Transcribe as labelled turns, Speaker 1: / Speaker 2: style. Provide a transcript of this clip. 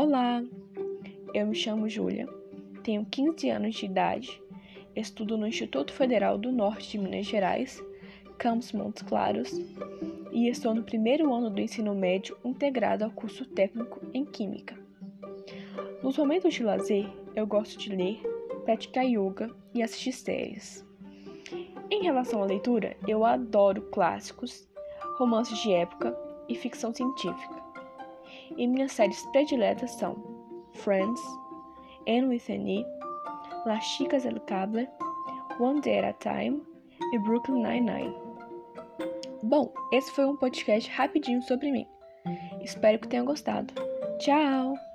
Speaker 1: Olá, eu me chamo Júlia, tenho 15 anos de idade, estudo no Instituto Federal do Norte de Minas Gerais, Campos Montes Claros, e estou no primeiro ano do ensino médio integrado ao curso técnico em Química. Nos momentos de lazer, eu gosto de ler, praticar yoga e assistir séries. Em relação à leitura, eu adoro clássicos, romances de época e ficção científica. E minhas séries prediletas são Friends, Anne with an E, Las Chicas del Cable, One Day at a Time e Brooklyn Nine-Nine. Bom, esse foi um podcast rapidinho sobre mim. Espero que tenham gostado. Tchau!